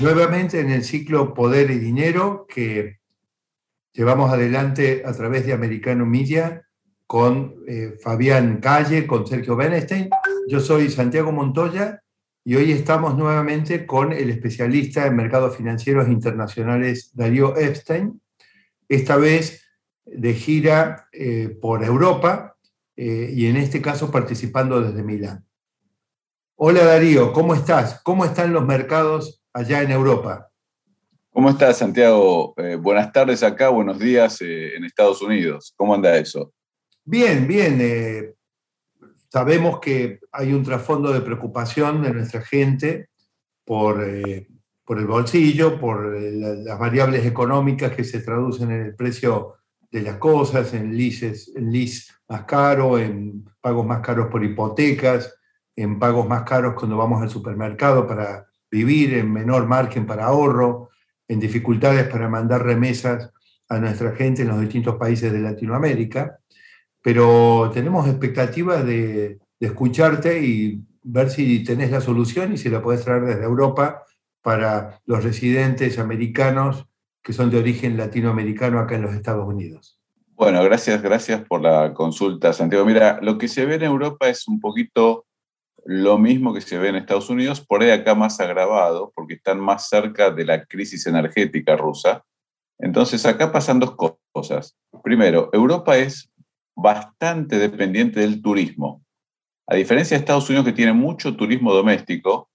Nuevamente en el ciclo Poder y Dinero que llevamos adelante a través de Americano Media con eh, Fabián Calle, con Sergio Benestein. Yo soy Santiago Montoya y hoy estamos nuevamente con el especialista en mercados financieros internacionales Darío Epstein, esta vez de gira eh, por Europa eh, y en este caso participando desde Milán. Hola Darío, ¿cómo estás? ¿Cómo están los mercados allá en Europa. ¿Cómo estás, Santiago? Eh, buenas tardes acá, buenos días eh, en Estados Unidos. ¿Cómo anda eso? Bien, bien. Eh, sabemos que hay un trasfondo de preocupación de nuestra gente por, por el bolsillo, por las variables económicas que se traducen en el precio de las cosas, en leases, en lease más caro, en pagos más caros por hipotecas, en pagos más caros cuando vamos al supermercado para vivir en menor margen para ahorro, en dificultades para mandar remesas a nuestra gente en los distintos países de Latinoamérica, pero tenemos expectativas de, escucharte y ver si tenés la solución y si la podés traer desde Europa para los residentes americanos que son de origen latinoamericano acá en los Estados Unidos. Bueno, gracias, gracias por la consulta, Santiago. Mira, lo que se ve en Europa es un poquito lo mismo que se ve en Estados Unidos, por ahí acá más agravado, porque están más cerca de la crisis energética rusa. Entonces acá pasan dos cosas. Primero, Europa es bastante dependiente del turismo. A diferencia de Estados Unidos que tiene mucho turismo doméstico,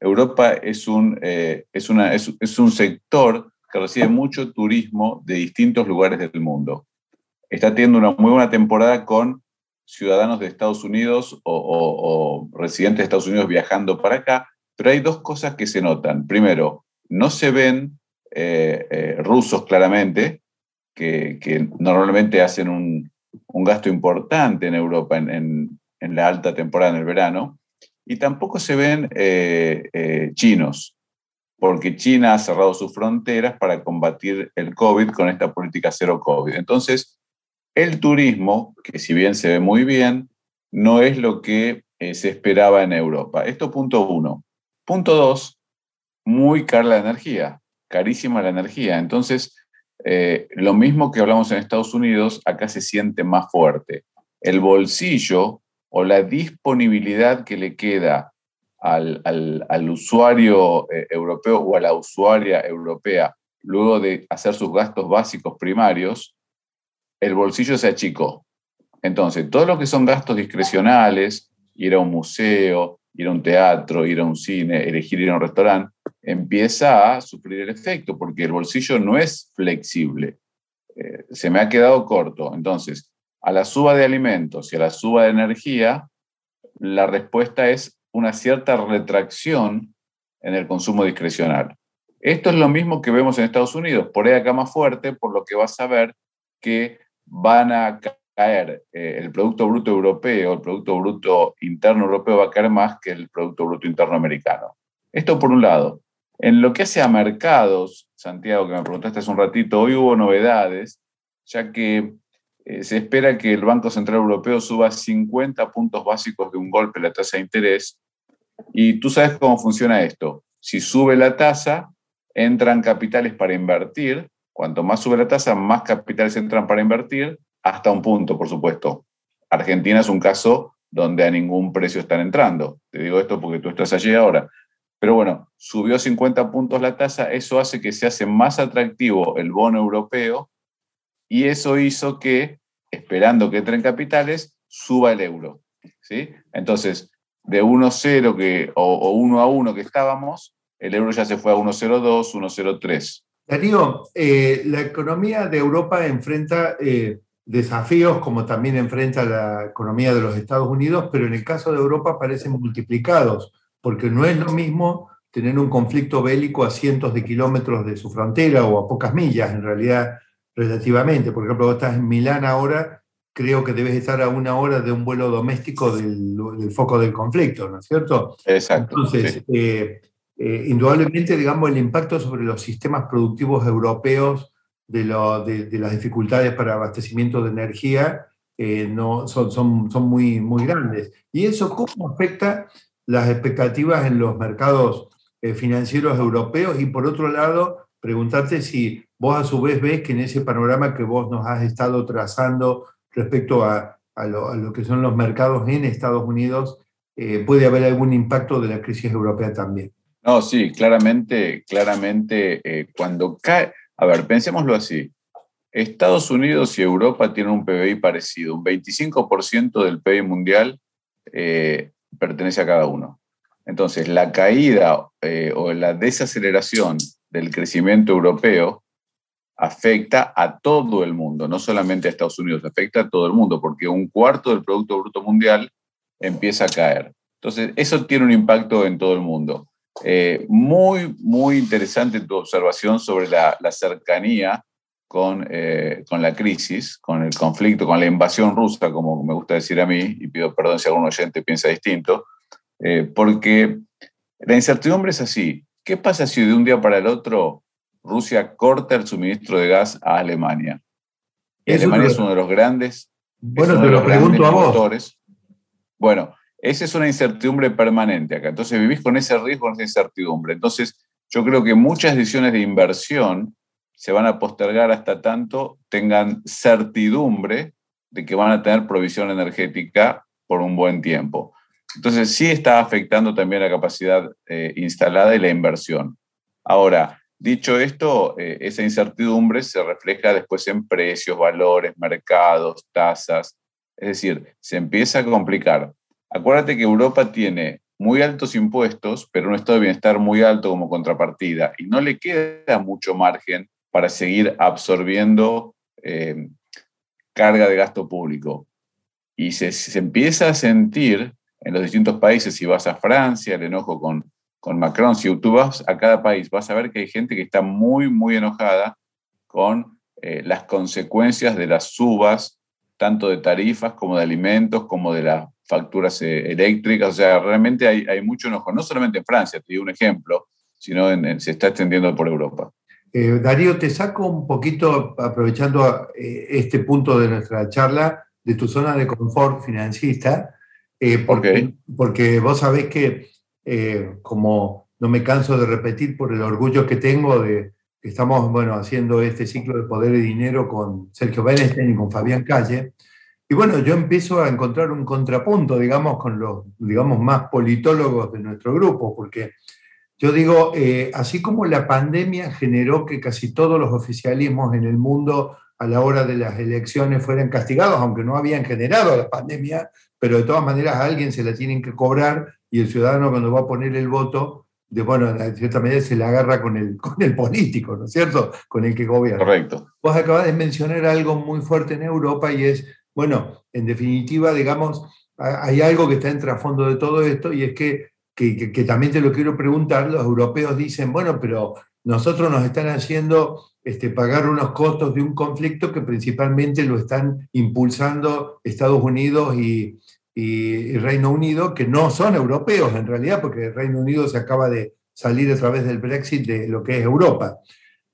Europa es un, eh, es, una, es un sector que recibe mucho turismo de distintos lugares del mundo. Está teniendo una muy buena temporada con ciudadanos de Estados Unidos o, residentes de Estados Unidos viajando para acá, pero hay dos cosas que se notan. Primero, no se ven eh, eh, rusos claramente, que, normalmente hacen un, gasto importante en Europa en, la alta temporada, en el verano, y tampoco se ven eh, chinos, porque China ha cerrado sus fronteras para combatir el COVID con esta política cero COVID. Entonces, el turismo, que si bien se ve muy bien, no es lo que eh, se esperaba en Europa. Esto punto uno. Punto dos, muy cara la energía, carísima la energía. Entonces, eh, lo mismo que hablamos en Estados Unidos, acá se siente más fuerte. El bolsillo o la disponibilidad que le queda al, usuario eh, europeo o a la usuaria europea luego de hacer sus gastos básicos primarios el bolsillo se achicó. Entonces, todo lo que son gastos discrecionales, ir a un museo, ir a un teatro, ir a un cine, elegir ir a un restaurante, empieza a sufrir el efecto porque el bolsillo no es flexible. Eh, se me ha quedado corto. Entonces, a la suba de alimentos y a la suba de energía, la respuesta es una cierta retracción en el consumo discrecional. Esto es lo mismo que vemos en Estados Unidos, por ahí acá más fuerte, por lo que vas a ver que van a caer, eh, el Producto Bruto Europeo, el Producto Bruto Interno Europeo va a caer más que el Producto Bruto Interno Americano. Esto por un lado. En lo que hace a mercados, Santiago, que me preguntaste hace un ratito, hoy hubo novedades, ya que eh, se espera que el Banco Central Europeo suba 50 puntos básicos de un golpe la tasa de interés. Y tú sabes cómo funciona esto. Si sube la tasa, entran capitales para invertir Cuanto más sube la tasa, más capitales entran para invertir, hasta un punto, por supuesto. Argentina es un caso donde a ningún precio están entrando. Te digo esto porque tú estás allí ahora. Pero bueno, subió 50 puntos la tasa, eso hace que se hace más atractivo el bono europeo y eso hizo que, esperando que entren capitales, suba el euro. ¿sí? Entonces, de 1,0 que, o, o 1 a 1 que estábamos, el euro ya se fue a 1,02, 1,03. Darío, eh, la economía de Europa enfrenta eh, desafíos como también enfrenta la economía de los Estados Unidos, pero en el caso de Europa parecen multiplicados, porque no es lo mismo tener un conflicto bélico a cientos de kilómetros de su frontera o a pocas millas, en realidad, relativamente. Por ejemplo, vos estás en Milán ahora, creo que debes estar a una hora de un vuelo doméstico del, foco del conflicto, ¿no es cierto? Exacto. Entonces, eh, eh, indudablemente, digamos, el impacto sobre los sistemas productivos europeos de, las dificultades para abastecimiento de energía eh, no, son, muy, muy grandes. ¿Y eso cómo afecta las expectativas en los mercados eh, financieros europeos? Y por otro lado, preguntarte si vos a su vez ves que en ese panorama que vos nos has estado trazando respecto a, a, lo, que son los mercados en Estados Unidos, puede haber algún impacto de la crisis europea también. No, sí, claramente, claramente, cuando cae, a ver, pensémoslo así. Estados Unidos y Europa tienen un PBI parecido. Un 25% del PBI mundial eh, pertenece a cada uno. Entonces, la caída eh, o la desaceleración del crecimiento europeo afecta a todo el mundo, no solamente a Estados Unidos, afecta a todo el mundo, porque un cuarto del Producto Bruto Mundial empieza a caer. Entonces, eso tiene un impacto en todo el mundo. Eh, muy, muy interesante tu observación sobre la, cercanía con, eh, con, la crisis, con el conflicto, con la invasión rusa, como me gusta decir a mí, y pido perdón si algún oyente piensa distinto, eh, porque la incertidumbre es así. ¿Qué pasa si de un día para el otro Rusia corta el suministro de gas a Alemania? Alemania es uno de los grandes. Bueno, te lo pregunto a vos. Bueno, esa es una incertidumbre permanente acá. Entonces vivís con ese riesgo, con esa incertidumbre. Entonces yo creo que muchas decisiones de inversión se van a postergar hasta tanto tengan certidumbre de que van a tener provisión energética por un buen tiempo. Entonces sí está afectando también la capacidad eh, instalada y la inversión. Ahora, dicho esto, eh, esa incertidumbre se refleja después en precios, valores, mercados, tasas. Es decir, se empieza a complicar. Acuérdate que Europa tiene muy altos impuestos, pero un estado de bienestar muy alto como contrapartida, y no le queda mucho margen para seguir absorbiendo eh, carga de gasto público. Y se, empieza a sentir en los distintos países, si vas a Francia, el enojo con, con Macron, si tú vas a cada país, vas a ver que hay gente que está muy, muy enojada con eh, las consecuencias de las subas, tanto de tarifas como de alimentos, como de la facturas eh, eléctricas, o sea, realmente hay, hay, mucho enojo, no solamente en Francia, te digo un ejemplo, sino se está extendiendo por Europa. Eh, Darío, te saco un poquito, aprovechando eh, este punto de nuestra charla, de tu zona de confort financista, porque, porque vos sabés que, como no me canso de repetir por el orgullo que tengo de que estamos bueno, haciendo este ciclo de poder y dinero con Sergio Bernstein y con Fabián Calle, y bueno, yo empiezo a encontrar un contrapunto, digamos, con los, digamos, más politólogos de nuestro grupo, porque yo digo, eh, así como la pandemia generó que casi todos los oficialismos en el mundo a la hora de las elecciones fueran castigados, aunque no habían generado la pandemia, pero de todas maneras a alguien se la tienen que cobrar y el ciudadano cuando va a poner el voto, de, bueno, de cierta manera se la agarra con el, con el político, ¿no es cierto? Con el que gobierna. Correcto. Vos acabas de mencionar algo muy fuerte en Europa y es bueno, en definitiva, digamos, hay algo que está en trasfondo de todo esto y es que, que, también te lo quiero preguntar, los europeos dicen, bueno, pero nosotros nos están haciendo este, pagar unos costos de un conflicto que principalmente lo están impulsando Estados Unidos y, y, Reino Unido, que no son europeos en realidad, porque el Reino Unido se acaba de salir a través del Brexit de lo que es Europa.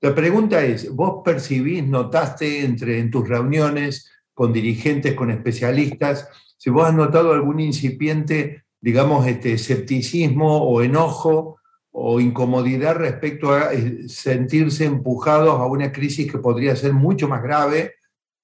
La pregunta es, ¿vos percibís, notaste entre, en tus reuniones con dirigentes, con especialistas, si vos has notado algún incipiente, digamos, este, escepticismo o enojo o incomodidad respecto a eh, sentirse empujados a una crisis que podría ser mucho más grave,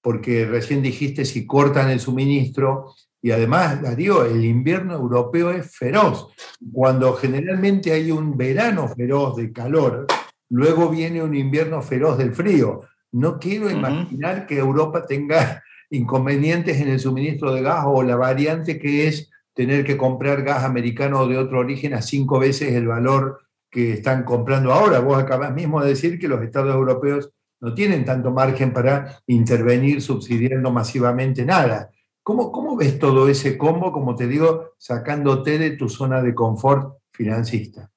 porque recién dijiste si cortan el suministro, y además, Darío, el invierno europeo es feroz. Cuando generalmente hay un verano feroz de calor, luego viene un invierno feroz del frío. No quiero imaginar que Europa tenga inconvenientes en el suministro de gas o la variante que es tener que comprar gas americano de otro origen a cinco veces el valor que están comprando ahora. Vos acabás mismo de decir que los estados europeos no tienen tanto margen para intervenir subsidiando masivamente nada. ¿Cómo, ¿Cómo ves todo ese combo, como te digo, sacándote de tu zona de confort financista?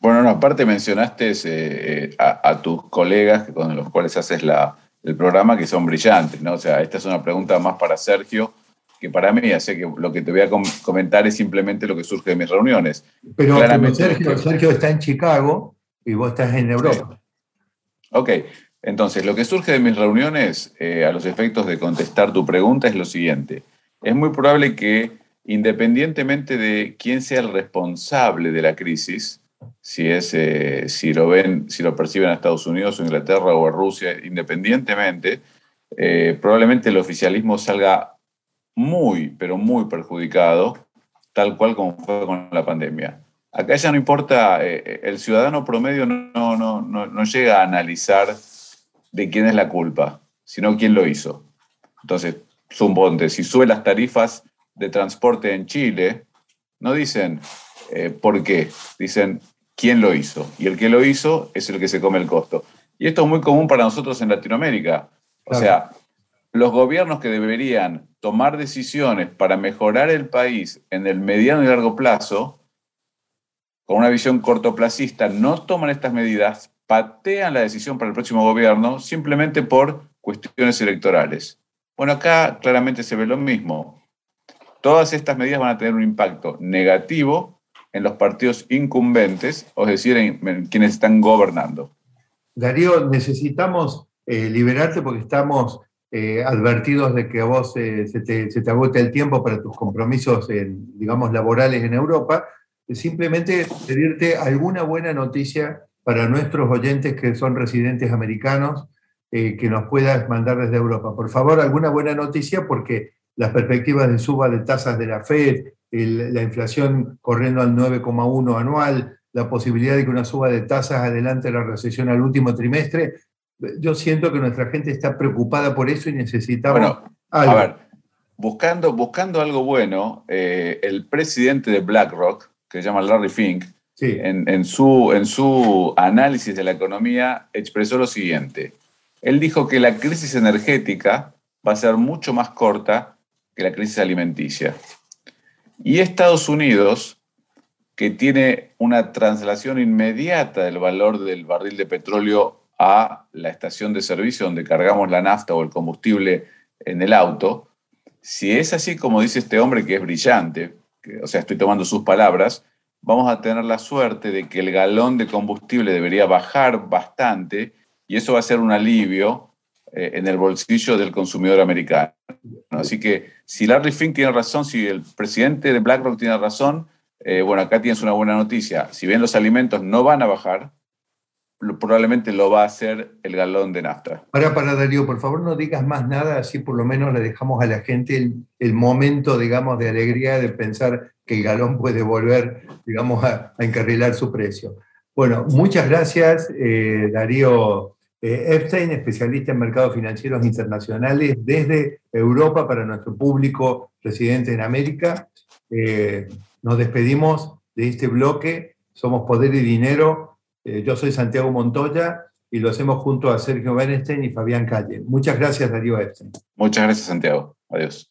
Bueno, no, aparte mencionaste eh, a, tus colegas con los cuales haces la, el programa que son brillantes, ¿no? O sea, esta es una pregunta más para Sergio que para mí, así que lo que te voy a comentar es simplemente lo que surge de mis reuniones. Pero, Sergio, Sergio, está en Chicago y vos estás en Europa. Ok, entonces lo que surge de mis reuniones eh, a los efectos de contestar tu pregunta es lo siguiente. Es muy probable que independientemente de quién sea el responsable de la crisis, si, es, eh, si, lo ven, si lo perciben a Estados Unidos o Inglaterra o a Rusia, independientemente, eh, probablemente el oficialismo salga muy, pero muy perjudicado, tal cual como fue con la pandemia. Acá ya no importa, eh, eh, el ciudadano promedio no, no, no, llega a analizar de quién es la culpa, sino quién lo hizo. Entonces, suponte, si sube las tarifas de transporte en Chile, no dicen eh, por qué, dicen quién lo hizo. Y el que lo hizo es el que se come el costo. Y esto es muy común para nosotros en Latinoamérica. O sea, los gobiernos que deberían tomar decisiones para mejorar el país en el mediano y largo plazo, con una visión cortoplacista, no toman estas medidas, patean la decisión para el próximo gobierno simplemente por cuestiones electorales. Bueno, acá claramente se ve lo mismo. Todas estas medidas van a tener un impacto negativo en los partidos incumbentes, es decir, en, quienes están gobernando. Darío, necesitamos eh, liberarte porque estamos eh, advertidos de que a vos se, te, se, agote el tiempo para tus compromisos, digamos, laborales en Europa, simplemente pedirte alguna buena noticia para nuestros oyentes que son residentes americanos, eh, que nos puedas mandar desde Europa. Por favor, alguna buena noticia porque las perspectivas de suba de tasas de la Fed, la inflación corriendo al 9,1 anual, la posibilidad de que una suba de tasas adelante la recesión al último trimestre, yo siento que nuestra gente está preocupada por eso y necesitamos bueno, A ver, buscando, buscando algo bueno, eh, el presidente de BlackRock, que se llama Larry Fink, en, su, en su análisis de la economía expresó lo siguiente. Él dijo que la crisis energética va a ser mucho más corta que la crisis alimenticia. Y Estados Unidos, que tiene una traslación inmediata del valor del barril de petróleo a la estación de servicio donde cargamos la nafta o el combustible en el auto, si es así como dice este hombre que es brillante, o sea, estoy tomando sus palabras, vamos a tener la suerte de que el galón de combustible debería bajar bastante y eso va a ser un alivio en el bolsillo del consumidor americano. Así que si Larry Fink tiene razón, si el presidente de BlackRock tiene razón, eh, bueno, acá tienes una buena noticia. Si bien los alimentos no van a bajar, probablemente lo va a hacer el galón de nafta. Para, para Darío, por favor no digas más nada, así por lo menos le dejamos a la gente el, momento, digamos, de alegría de pensar que el galón puede volver, digamos, a, encarrilar su precio. Bueno, muchas gracias, eh, Darío eh, Epstein, especialista en mercados financieros internacionales desde Europa para nuestro público residente en América. Eh, nos despedimos de este bloque. Somos Poder y Dinero eh, yo soy Santiago Montoya y lo hacemos junto a Sergio Bernstein y Fabián Calle. Muchas gracias, Darío Epstein. Muchas gracias, Santiago. Adiós.